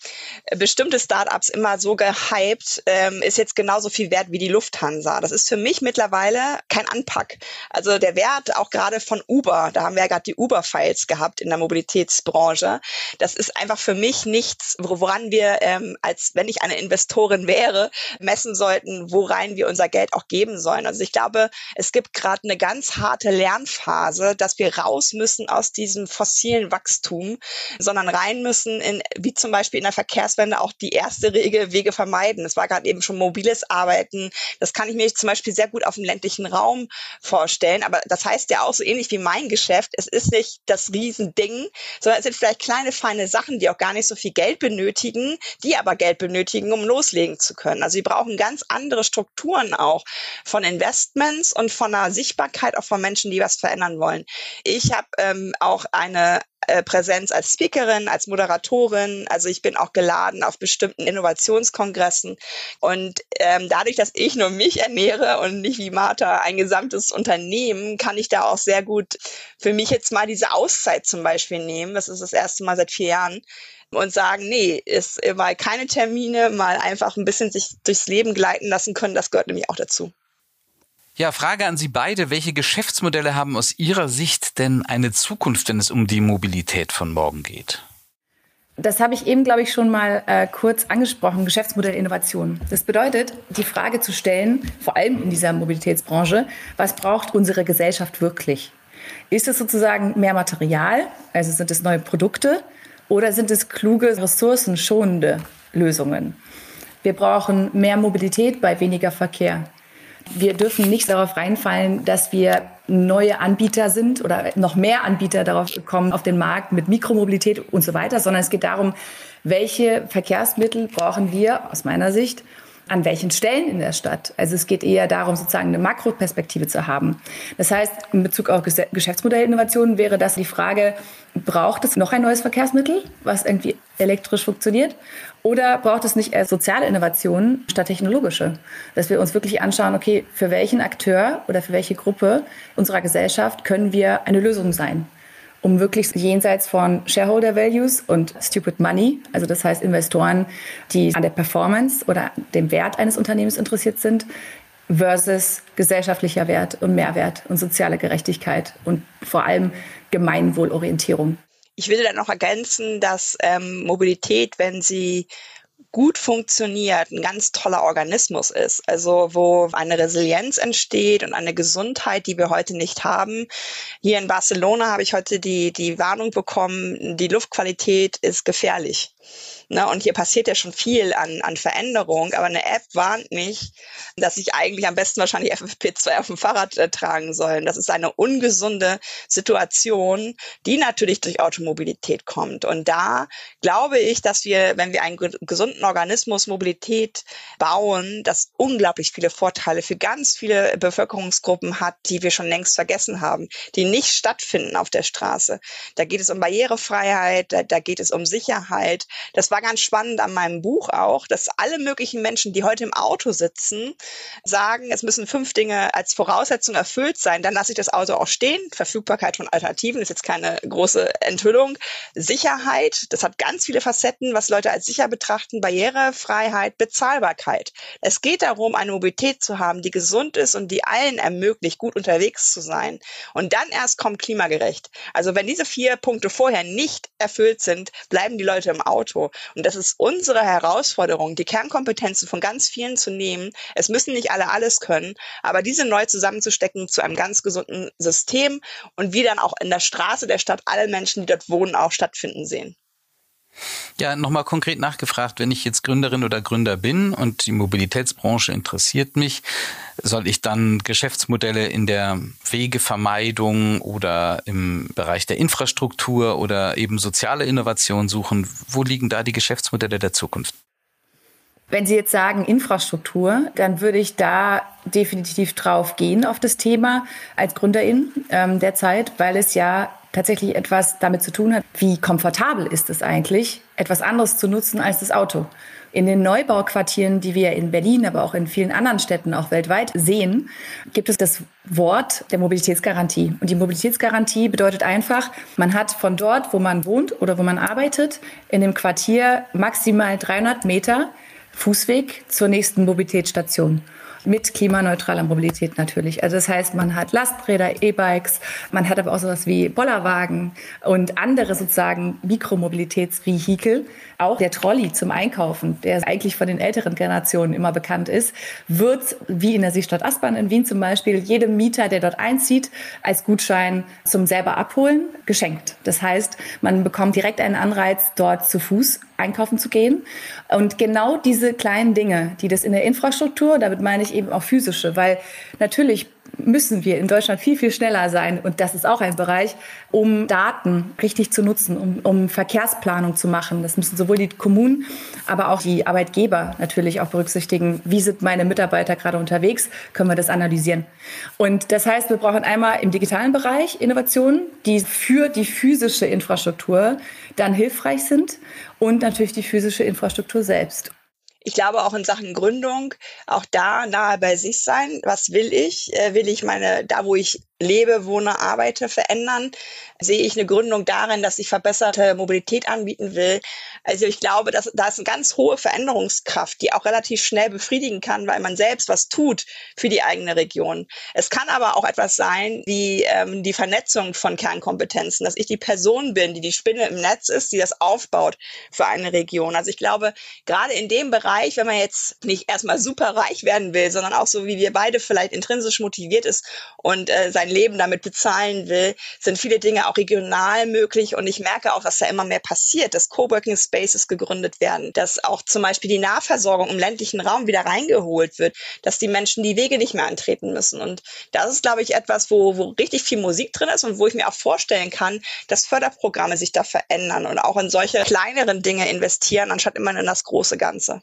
bestimmte Startups immer so gehypt, ähm, ist jetzt genauso viel wert wie die Lufthansa. Das ist für mich mittlerweile kein Anpack. Also der Wert auch gerade von Uber, da haben wir ja gerade die Uber-Files gehabt in der Mobilitätsbranche. Das ist einfach für mich nichts, woran wir, ähm, als wenn ich eine Investorin wäre, messen sollten, sollten, worein wir unser Geld auch geben sollen. Also ich glaube, es gibt gerade eine ganz harte Lernphase, dass wir raus müssen aus diesem fossilen Wachstum, sondern rein müssen in, wie zum Beispiel in der Verkehrswende auch die erste Regel, Wege vermeiden. Es war gerade eben schon mobiles Arbeiten. Das kann ich mir zum Beispiel sehr gut auf dem ländlichen Raum vorstellen. Aber das heißt ja auch so ähnlich wie mein Geschäft. Es ist nicht das Riesending, sondern es sind vielleicht kleine, feine Sachen, die auch gar nicht so viel Geld benötigen, die aber Geld benötigen, um loslegen zu können. Also sie brauchen ganz andere Strukturen auch von Investments und von einer Sichtbarkeit auch von Menschen, die was verändern wollen. Ich habe ähm, auch eine äh, Präsenz als Speakerin, als Moderatorin. Also ich bin auch geladen auf bestimmten Innovationskongressen. Und ähm, dadurch, dass ich nur mich ernähre und nicht wie Martha ein gesamtes Unternehmen, kann ich da auch sehr gut für mich jetzt mal diese Auszeit zum Beispiel nehmen. Das ist das erste Mal seit vier Jahren und sagen, nee, ist mal keine Termine, mal einfach ein bisschen sich durchs Leben gleiten lassen können, das gehört nämlich auch dazu. Ja, Frage an Sie beide. Welche Geschäftsmodelle haben aus Ihrer Sicht denn eine Zukunft, wenn es um die Mobilität von morgen geht? Das habe ich eben, glaube ich, schon mal äh, kurz angesprochen, Geschäftsmodellinnovation. Das bedeutet, die Frage zu stellen, vor allem in dieser Mobilitätsbranche, was braucht unsere Gesellschaft wirklich? Ist es sozusagen mehr Material, also sind es neue Produkte, oder sind es kluge, ressourcenschonende Lösungen? Wir brauchen mehr Mobilität bei weniger Verkehr. Wir dürfen nicht darauf reinfallen, dass wir neue Anbieter sind oder noch mehr Anbieter darauf kommen auf den Markt mit Mikromobilität und so weiter, sondern es geht darum, welche Verkehrsmittel brauchen wir aus meiner Sicht, an welchen Stellen in der Stadt. Also es geht eher darum, sozusagen eine Makroperspektive zu haben. Das heißt, in Bezug auf Geschäftsmodellinnovationen wäre das die Frage, braucht es noch ein neues Verkehrsmittel, was irgendwie elektrisch funktioniert? Oder braucht es nicht eher soziale Innovationen statt technologische? Dass wir uns wirklich anschauen, okay, für welchen Akteur oder für welche Gruppe unserer Gesellschaft können wir eine Lösung sein? Um wirklich jenseits von Shareholder Values und Stupid Money, also das heißt Investoren, die an der Performance oder dem Wert eines Unternehmens interessiert sind, versus gesellschaftlicher Wert und Mehrwert und soziale Gerechtigkeit und vor allem Gemeinwohlorientierung. Ich will da noch ergänzen, dass ähm, Mobilität, wenn sie gut funktioniert, ein ganz toller Organismus ist. Also wo eine Resilienz entsteht und eine Gesundheit, die wir heute nicht haben. Hier in Barcelona habe ich heute die, die Warnung bekommen, die Luftqualität ist gefährlich. Ne? Und hier passiert ja schon viel an, an Veränderung, aber eine App warnt mich, dass ich eigentlich am besten wahrscheinlich FFP2 auf dem Fahrrad äh, tragen soll. Das ist eine ungesunde Situation, die natürlich durch Automobilität kommt. Und da glaube ich, dass wir, wenn wir einen gesunden Organismus Mobilität bauen, das unglaublich viele Vorteile für ganz viele Bevölkerungsgruppen hat, die wir schon längst vergessen haben, die nicht stattfinden auf der Straße. Da geht es um Barrierefreiheit, da, da geht es um Sicherheit. Das war war ganz spannend an meinem Buch auch, dass alle möglichen Menschen, die heute im Auto sitzen, sagen, es müssen fünf Dinge als Voraussetzung erfüllt sein. Dann lasse ich das Auto auch stehen. Verfügbarkeit von Alternativen ist jetzt keine große Enthüllung. Sicherheit, das hat ganz viele Facetten, was Leute als sicher betrachten. Barrierefreiheit, Bezahlbarkeit. Es geht darum, eine Mobilität zu haben, die gesund ist und die allen ermöglicht, gut unterwegs zu sein. Und dann erst kommt klimagerecht. Also wenn diese vier Punkte vorher nicht erfüllt sind, bleiben die Leute im Auto. Und das ist unsere Herausforderung, die Kernkompetenzen von ganz vielen zu nehmen. Es müssen nicht alle alles können, aber diese neu zusammenzustecken zu einem ganz gesunden System und wie dann auch in der Straße der Stadt alle Menschen, die dort wohnen, auch stattfinden sehen. Ja, nochmal konkret nachgefragt, wenn ich jetzt Gründerin oder Gründer bin und die Mobilitätsbranche interessiert mich, soll ich dann Geschäftsmodelle in der Wegevermeidung oder im Bereich der Infrastruktur oder eben soziale Innovation suchen? Wo liegen da die Geschäftsmodelle der Zukunft? Wenn Sie jetzt sagen Infrastruktur, dann würde ich da definitiv drauf gehen auf das Thema als Gründerin ähm, derzeit, weil es ja tatsächlich etwas damit zu tun hat, wie komfortabel ist es eigentlich, etwas anderes zu nutzen als das Auto. In den Neubauquartieren, die wir in Berlin, aber auch in vielen anderen Städten auch weltweit sehen, gibt es das Wort der Mobilitätsgarantie. Und die Mobilitätsgarantie bedeutet einfach, man hat von dort, wo man wohnt oder wo man arbeitet, in dem Quartier maximal 300 Meter Fußweg zur nächsten Mobilitätsstation mit klimaneutraler Mobilität natürlich. Also das heißt, man hat Lasträder, E-Bikes, man hat aber auch sowas wie Bollerwagen und andere sozusagen Mikromobilitätsvehikel. Auch der Trolley zum Einkaufen, der eigentlich von den älteren Generationen immer bekannt ist, wird, wie in der Seestadt Aspern in Wien zum Beispiel, jedem Mieter, der dort einzieht, als Gutschein zum selber abholen geschenkt. Das heißt, man bekommt direkt einen Anreiz, dort zu Fuß einkaufen zu gehen. Und genau diese kleinen Dinge, die das in der Infrastruktur, damit meine ich eben auch physische, weil natürlich müssen wir in Deutschland viel, viel schneller sein. Und das ist auch ein Bereich, um Daten richtig zu nutzen, um, um Verkehrsplanung zu machen. Das müssen sowohl die Kommunen, aber auch die Arbeitgeber natürlich auch berücksichtigen. Wie sind meine Mitarbeiter gerade unterwegs? Können wir das analysieren? Und das heißt, wir brauchen einmal im digitalen Bereich Innovationen, die für die physische Infrastruktur dann hilfreich sind und natürlich die physische Infrastruktur selbst. Ich glaube auch in Sachen Gründung, auch da nahe bei sich sein. Was will ich? Äh, will ich meine, da wo ich lebe, wohne, arbeite, verändern? Sehe ich eine Gründung darin, dass ich verbesserte Mobilität anbieten will? Also ich glaube, dass da ist eine ganz hohe Veränderungskraft, die auch relativ schnell befriedigen kann, weil man selbst was tut für die eigene Region. Es kann aber auch etwas sein wie ähm, die Vernetzung von Kernkompetenzen, dass ich die Person bin, die die Spinne im Netz ist, die das aufbaut für eine Region. Also ich glaube, gerade in dem Bereich, wenn man jetzt nicht erstmal super reich werden will, sondern auch so wie wir beide vielleicht intrinsisch motiviert ist und äh, sein Leben damit bezahlen will, sind viele Dinge auch regional möglich. Und ich merke auch, dass da immer mehr passiert, dass Coworking Spaces gegründet werden, dass auch zum Beispiel die Nahversorgung im ländlichen Raum wieder reingeholt wird, dass die Menschen die Wege nicht mehr antreten müssen. Und das ist, glaube ich, etwas, wo, wo richtig viel Musik drin ist und wo ich mir auch vorstellen kann, dass Förderprogramme sich da verändern und auch in solche kleineren Dinge investieren, anstatt immer in das große Ganze.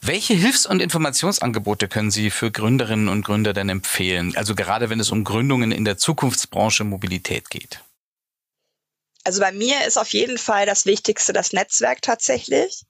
Welche Hilfs- und Informationsangebote können Sie für Gründerinnen und Gründer denn empfehlen? Also gerade wenn es um Gründungen in der Zukunftsbranche Mobilität geht. Also bei mir ist auf jeden Fall das Wichtigste das Netzwerk tatsächlich.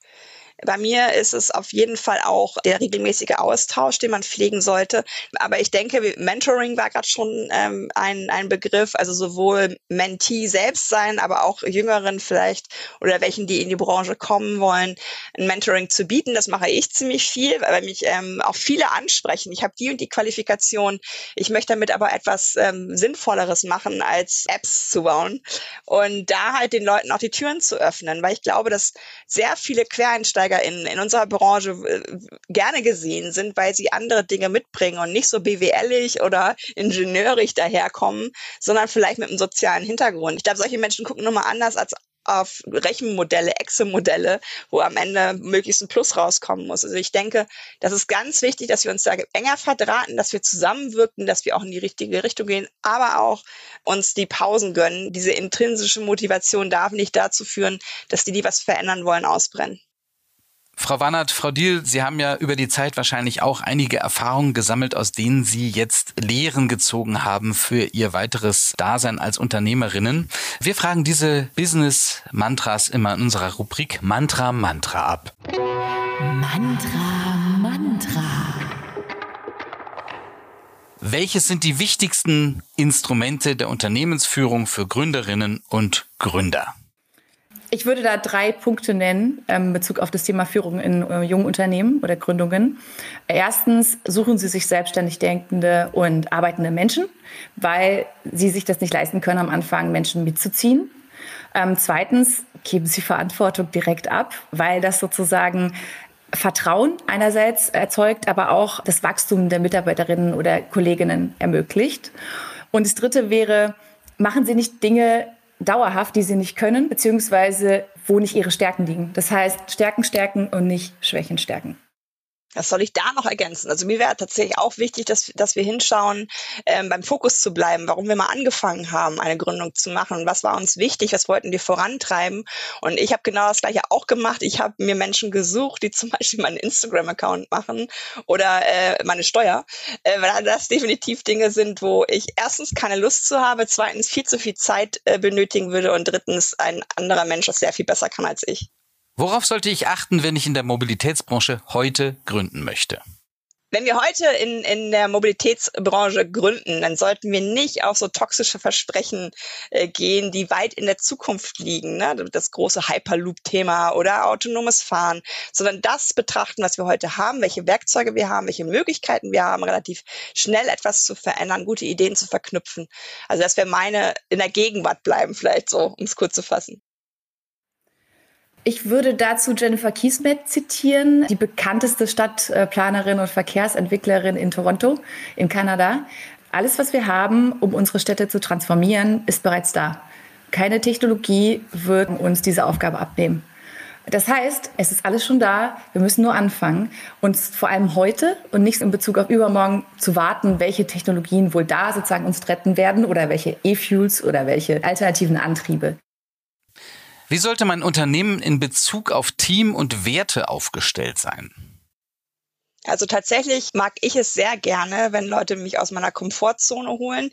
Bei mir ist es auf jeden Fall auch der regelmäßige Austausch, den man pflegen sollte. Aber ich denke, Mentoring war gerade schon ähm, ein, ein Begriff, also sowohl Mentee selbst sein, aber auch Jüngeren vielleicht oder welchen, die in die Branche kommen wollen, ein Mentoring zu bieten. Das mache ich ziemlich viel, weil mich ähm, auch viele ansprechen. Ich habe die und die Qualifikation. Ich möchte damit aber etwas ähm, Sinnvolleres machen, als Apps zu bauen. Und da halt den Leuten auch die Türen zu öffnen, weil ich glaube, dass sehr viele Quereinsteiger EinsteigerInnen in unserer Branche äh, gerne gesehen sind, weil sie andere Dinge mitbringen und nicht so BWLig oder ingenieurig daherkommen, sondern vielleicht mit einem sozialen Hintergrund. Ich glaube, solche Menschen gucken nochmal anders als auf Rechenmodelle, Excel-Modelle, wo am Ende möglichst ein Plus rauskommen muss. Also ich denke, das ist ganz wichtig, dass wir uns da enger verdrahten, dass wir zusammenwirken, dass wir auch in die richtige Richtung gehen, aber auch uns die Pausen gönnen. Diese intrinsische Motivation darf nicht dazu führen, dass die, die was verändern wollen, ausbrennen. Frau Wannert, Frau Diel, Sie haben ja über die Zeit wahrscheinlich auch einige Erfahrungen gesammelt, aus denen Sie jetzt Lehren gezogen haben für Ihr weiteres Dasein als Unternehmerinnen. Wir fragen diese Business-Mantras immer in unserer Rubrik Mantra Mantra ab. Mantra Mantra. Welches sind die wichtigsten Instrumente der Unternehmensführung für Gründerinnen und Gründer? Ich würde da drei Punkte nennen ähm, in Bezug auf das Thema Führung in äh, jungen Unternehmen oder Gründungen. Erstens suchen Sie sich selbstständig denkende und arbeitende Menschen, weil Sie sich das nicht leisten können, am Anfang Menschen mitzuziehen. Ähm, zweitens geben Sie Verantwortung direkt ab, weil das sozusagen Vertrauen einerseits erzeugt, aber auch das Wachstum der Mitarbeiterinnen oder Kolleginnen ermöglicht. Und das Dritte wäre, machen Sie nicht Dinge dauerhaft, die sie nicht können, beziehungsweise wo nicht ihre Stärken liegen. Das heißt, Stärken stärken und nicht Schwächen stärken. Was soll ich da noch ergänzen? Also mir wäre tatsächlich auch wichtig, dass, dass wir hinschauen, ähm, beim Fokus zu bleiben, warum wir mal angefangen haben, eine Gründung zu machen und was war uns wichtig, was wollten wir vorantreiben. Und ich habe genau das gleiche auch gemacht. Ich habe mir Menschen gesucht, die [laughs] zum Beispiel meinen Instagram-Account machen oder äh, meine Steuer, äh, weil das definitiv Dinge sind, wo ich erstens keine Lust zu habe, zweitens viel zu viel Zeit äh, benötigen würde und drittens ein anderer Mensch das sehr viel besser kann als ich. Worauf sollte ich achten, wenn ich in der Mobilitätsbranche heute gründen möchte? Wenn wir heute in, in der Mobilitätsbranche gründen, dann sollten wir nicht auf so toxische Versprechen äh, gehen, die weit in der Zukunft liegen. Ne? Das große Hyperloop-Thema oder autonomes Fahren, sondern das betrachten, was wir heute haben, welche Werkzeuge wir haben, welche Möglichkeiten wir haben, relativ schnell etwas zu verändern, gute Ideen zu verknüpfen. Also das wäre meine in der Gegenwart bleiben, vielleicht so, um es kurz zu fassen. Ich würde dazu Jennifer Kiesmet zitieren, die bekannteste Stadtplanerin und Verkehrsentwicklerin in Toronto in Kanada. Alles, was wir haben, um unsere Städte zu transformieren, ist bereits da. Keine Technologie wird uns diese Aufgabe abnehmen. Das heißt, es ist alles schon da. Wir müssen nur anfangen, uns vor allem heute und nicht in Bezug auf übermorgen zu warten, welche Technologien wohl da sozusagen uns retten werden oder welche E-Fuels oder welche alternativen Antriebe. Wie sollte mein Unternehmen in Bezug auf Team und Werte aufgestellt sein? Also tatsächlich mag ich es sehr gerne, wenn Leute mich aus meiner Komfortzone holen.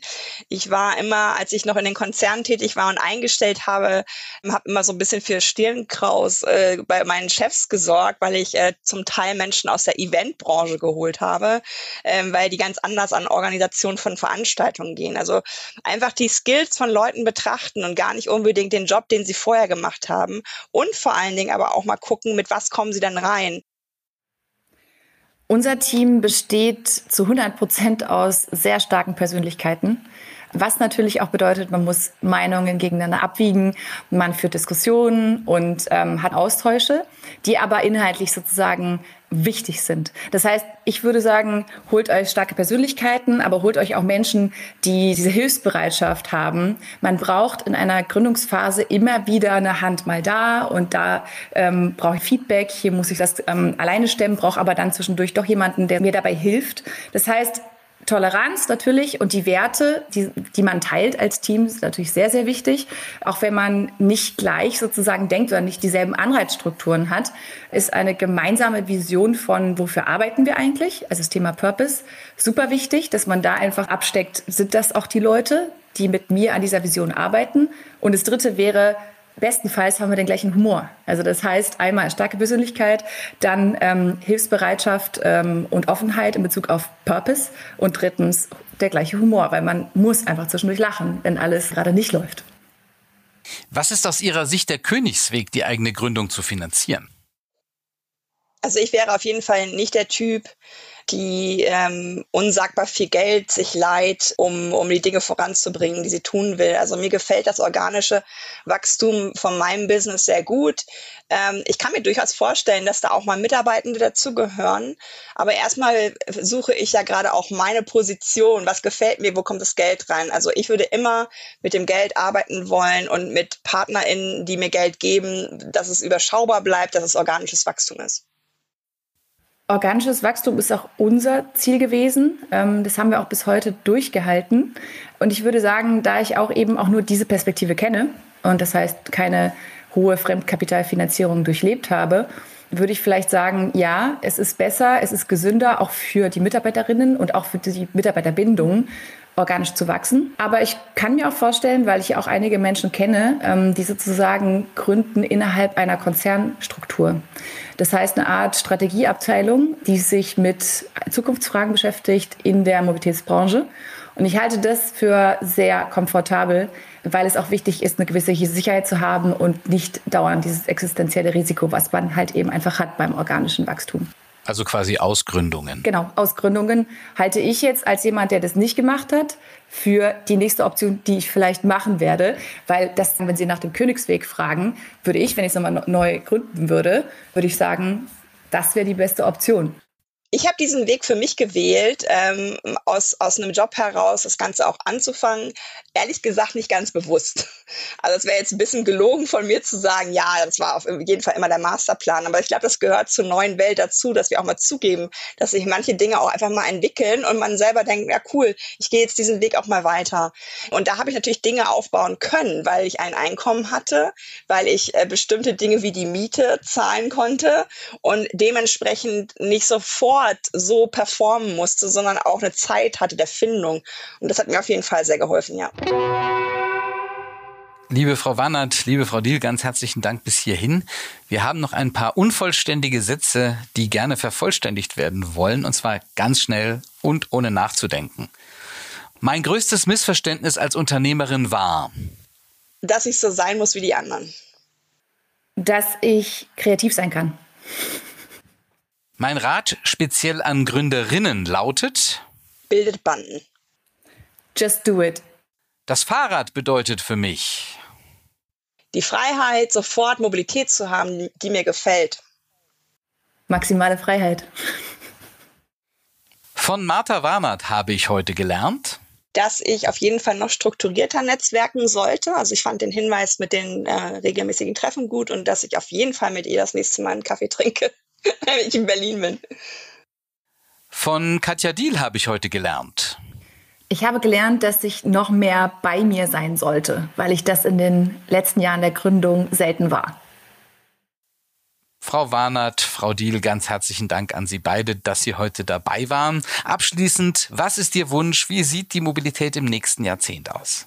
Ich war immer, als ich noch in den Konzernen tätig war und eingestellt habe, habe immer so ein bisschen für Stirnkraus äh, bei meinen Chefs gesorgt, weil ich äh, zum Teil Menschen aus der Eventbranche geholt habe, äh, weil die ganz anders an Organisation von Veranstaltungen gehen. Also einfach die Skills von Leuten betrachten und gar nicht unbedingt den Job, den sie vorher gemacht haben. Und vor allen Dingen aber auch mal gucken, mit was kommen sie dann rein. Unser Team besteht zu 100 Prozent aus sehr starken Persönlichkeiten. Was natürlich auch bedeutet, man muss Meinungen gegeneinander abwiegen, man führt Diskussionen und ähm, hat Austausche, die aber inhaltlich sozusagen wichtig sind. Das heißt, ich würde sagen, holt euch starke Persönlichkeiten, aber holt euch auch Menschen, die diese Hilfsbereitschaft haben. Man braucht in einer Gründungsphase immer wieder eine Hand mal da und da ähm, brauche ich Feedback. Hier muss ich das ähm, alleine stemmen, brauche aber dann zwischendurch doch jemanden, der mir dabei hilft. Das heißt, Toleranz natürlich und die Werte, die, die man teilt als Team, ist natürlich sehr, sehr wichtig. Auch wenn man nicht gleich sozusagen denkt oder nicht dieselben Anreizstrukturen hat, ist eine gemeinsame Vision von, wofür arbeiten wir eigentlich, also das Thema Purpose, super wichtig, dass man da einfach absteckt, sind das auch die Leute, die mit mir an dieser Vision arbeiten. Und das Dritte wäre, Bestenfalls haben wir den gleichen Humor. Also das heißt einmal starke Persönlichkeit, dann ähm, Hilfsbereitschaft ähm, und Offenheit in Bezug auf Purpose und drittens der gleiche Humor, weil man muss einfach zwischendurch lachen, wenn alles gerade nicht läuft. Was ist aus Ihrer Sicht der Königsweg, die eigene Gründung zu finanzieren? Also ich wäre auf jeden Fall nicht der Typ, die ähm, unsagbar viel Geld sich leiht, um, um die Dinge voranzubringen, die sie tun will. Also mir gefällt das organische Wachstum von meinem Business sehr gut. Ähm, ich kann mir durchaus vorstellen, dass da auch mal Mitarbeitende dazugehören. Aber erstmal suche ich ja gerade auch meine Position. Was gefällt mir? Wo kommt das Geld rein? Also ich würde immer mit dem Geld arbeiten wollen und mit PartnerInnen, die mir Geld geben, dass es überschaubar bleibt, dass es organisches Wachstum ist. Organisches Wachstum ist auch unser Ziel gewesen. Ähm, das haben wir auch bis heute durchgehalten. Und ich würde sagen, da ich auch eben auch nur diese Perspektive kenne und das heißt keine hohe Fremdkapitalfinanzierung durchlebt habe, würde ich vielleicht sagen, ja, es ist besser, es ist gesünder, auch für die Mitarbeiterinnen und auch für die Mitarbeiterbindung, organisch zu wachsen. Aber ich kann mir auch vorstellen, weil ich auch einige Menschen kenne, ähm, die sozusagen gründen innerhalb einer Konzernstruktur. Das heißt, eine Art Strategieabteilung, die sich mit Zukunftsfragen beschäftigt in der Mobilitätsbranche. Und ich halte das für sehr komfortabel, weil es auch wichtig ist, eine gewisse Sicherheit zu haben und nicht dauernd dieses existenzielle Risiko, was man halt eben einfach hat beim organischen Wachstum. Also quasi Ausgründungen. Genau, Ausgründungen halte ich jetzt als jemand, der das nicht gemacht hat, für die nächste Option, die ich vielleicht machen werde. Weil das, wenn Sie nach dem Königsweg fragen, würde ich, wenn ich es nochmal neu gründen würde, würde ich sagen, das wäre die beste Option. Ich habe diesen Weg für mich gewählt, ähm, aus, aus einem Job heraus das Ganze auch anzufangen. Ehrlich gesagt nicht ganz bewusst. Also es wäre jetzt ein bisschen gelogen von mir zu sagen, ja, das war auf jeden Fall immer der Masterplan. Aber ich glaube, das gehört zur neuen Welt dazu, dass wir auch mal zugeben, dass sich manche Dinge auch einfach mal entwickeln und man selber denkt, ja cool, ich gehe jetzt diesen Weg auch mal weiter. Und da habe ich natürlich Dinge aufbauen können, weil ich ein Einkommen hatte, weil ich äh, bestimmte Dinge wie die Miete zahlen konnte und dementsprechend nicht sofort so performen musste, sondern auch eine Zeit hatte der Findung. Und das hat mir auf jeden Fall sehr geholfen, ja. Liebe Frau Wannert, liebe Frau Diel, ganz herzlichen Dank bis hierhin. Wir haben noch ein paar unvollständige Sätze, die gerne vervollständigt werden wollen, und zwar ganz schnell und ohne nachzudenken. Mein größtes Missverständnis als Unternehmerin war, dass ich so sein muss wie die anderen. Dass ich kreativ sein kann. Mein Rat speziell an Gründerinnen lautet, bildet Banden. Just do it. Das Fahrrad bedeutet für mich die Freiheit, sofort Mobilität zu haben, die mir gefällt. Maximale Freiheit. Von Martha Warnert habe ich heute gelernt, dass ich auf jeden Fall noch strukturierter netzwerken sollte. Also ich fand den Hinweis mit den äh, regelmäßigen Treffen gut und dass ich auf jeden Fall mit ihr das nächste Mal einen Kaffee trinke, [laughs] wenn ich in Berlin bin. Von Katja Diel habe ich heute gelernt. Ich habe gelernt, dass ich noch mehr bei mir sein sollte, weil ich das in den letzten Jahren der Gründung selten war. Frau Warnert, Frau Diel, ganz herzlichen Dank an Sie beide, dass Sie heute dabei waren. Abschließend, was ist Ihr Wunsch? Wie sieht die Mobilität im nächsten Jahrzehnt aus?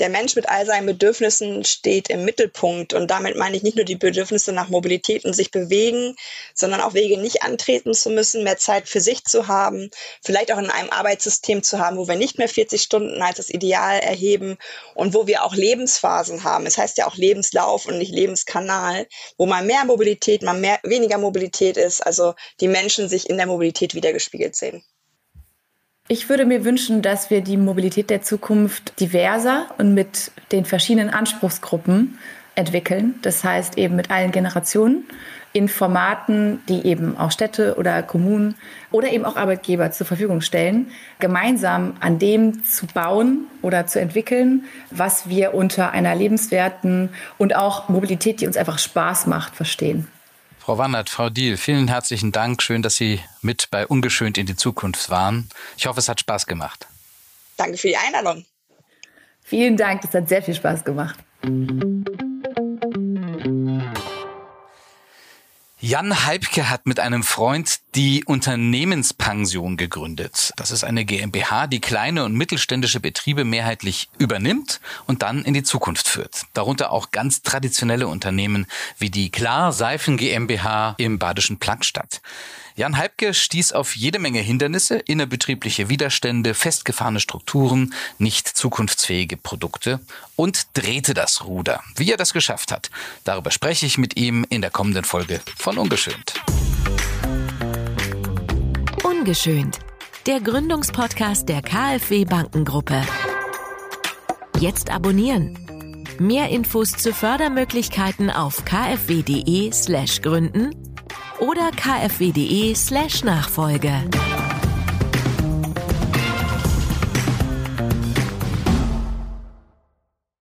Der Mensch mit all seinen Bedürfnissen steht im Mittelpunkt. Und damit meine ich nicht nur die Bedürfnisse nach Mobilität und sich bewegen, sondern auch Wege nicht antreten zu müssen, mehr Zeit für sich zu haben, vielleicht auch in einem Arbeitssystem zu haben, wo wir nicht mehr 40 Stunden als das Ideal erheben und wo wir auch Lebensphasen haben. Es heißt ja auch Lebenslauf und nicht Lebenskanal, wo mal mehr Mobilität, mal mehr, weniger Mobilität ist, also die Menschen sich in der Mobilität wiedergespiegelt sehen. Ich würde mir wünschen, dass wir die Mobilität der Zukunft diverser und mit den verschiedenen Anspruchsgruppen entwickeln. Das heißt eben mit allen Generationen in Formaten, die eben auch Städte oder Kommunen oder eben auch Arbeitgeber zur Verfügung stellen, gemeinsam an dem zu bauen oder zu entwickeln, was wir unter einer lebenswerten und auch Mobilität, die uns einfach Spaß macht, verstehen. Frau Wannert, Frau Diel, vielen herzlichen Dank. Schön, dass Sie mit bei Ungeschönt in die Zukunft waren. Ich hoffe, es hat Spaß gemacht. Danke für die Einladung. Vielen Dank, es hat sehr viel Spaß gemacht. Jan Halbke hat mit einem Freund die Unternehmenspension gegründet. Das ist eine GmbH, die kleine und mittelständische Betriebe mehrheitlich übernimmt und dann in die Zukunft führt. Darunter auch ganz traditionelle Unternehmen wie die Klar Seifen GmbH im badischen Plankstadt. Jan Halbke stieß auf jede Menge Hindernisse, innerbetriebliche Widerstände, festgefahrene Strukturen, nicht zukunftsfähige Produkte und drehte das Ruder. Wie er das geschafft hat, darüber spreche ich mit ihm in der kommenden Folge von Ungeschönt. Ungeschönt, der Gründungspodcast der KfW Bankengruppe. Jetzt abonnieren. Mehr Infos zu Fördermöglichkeiten auf kfw.de/gründen oder kfw.de/nachfolge.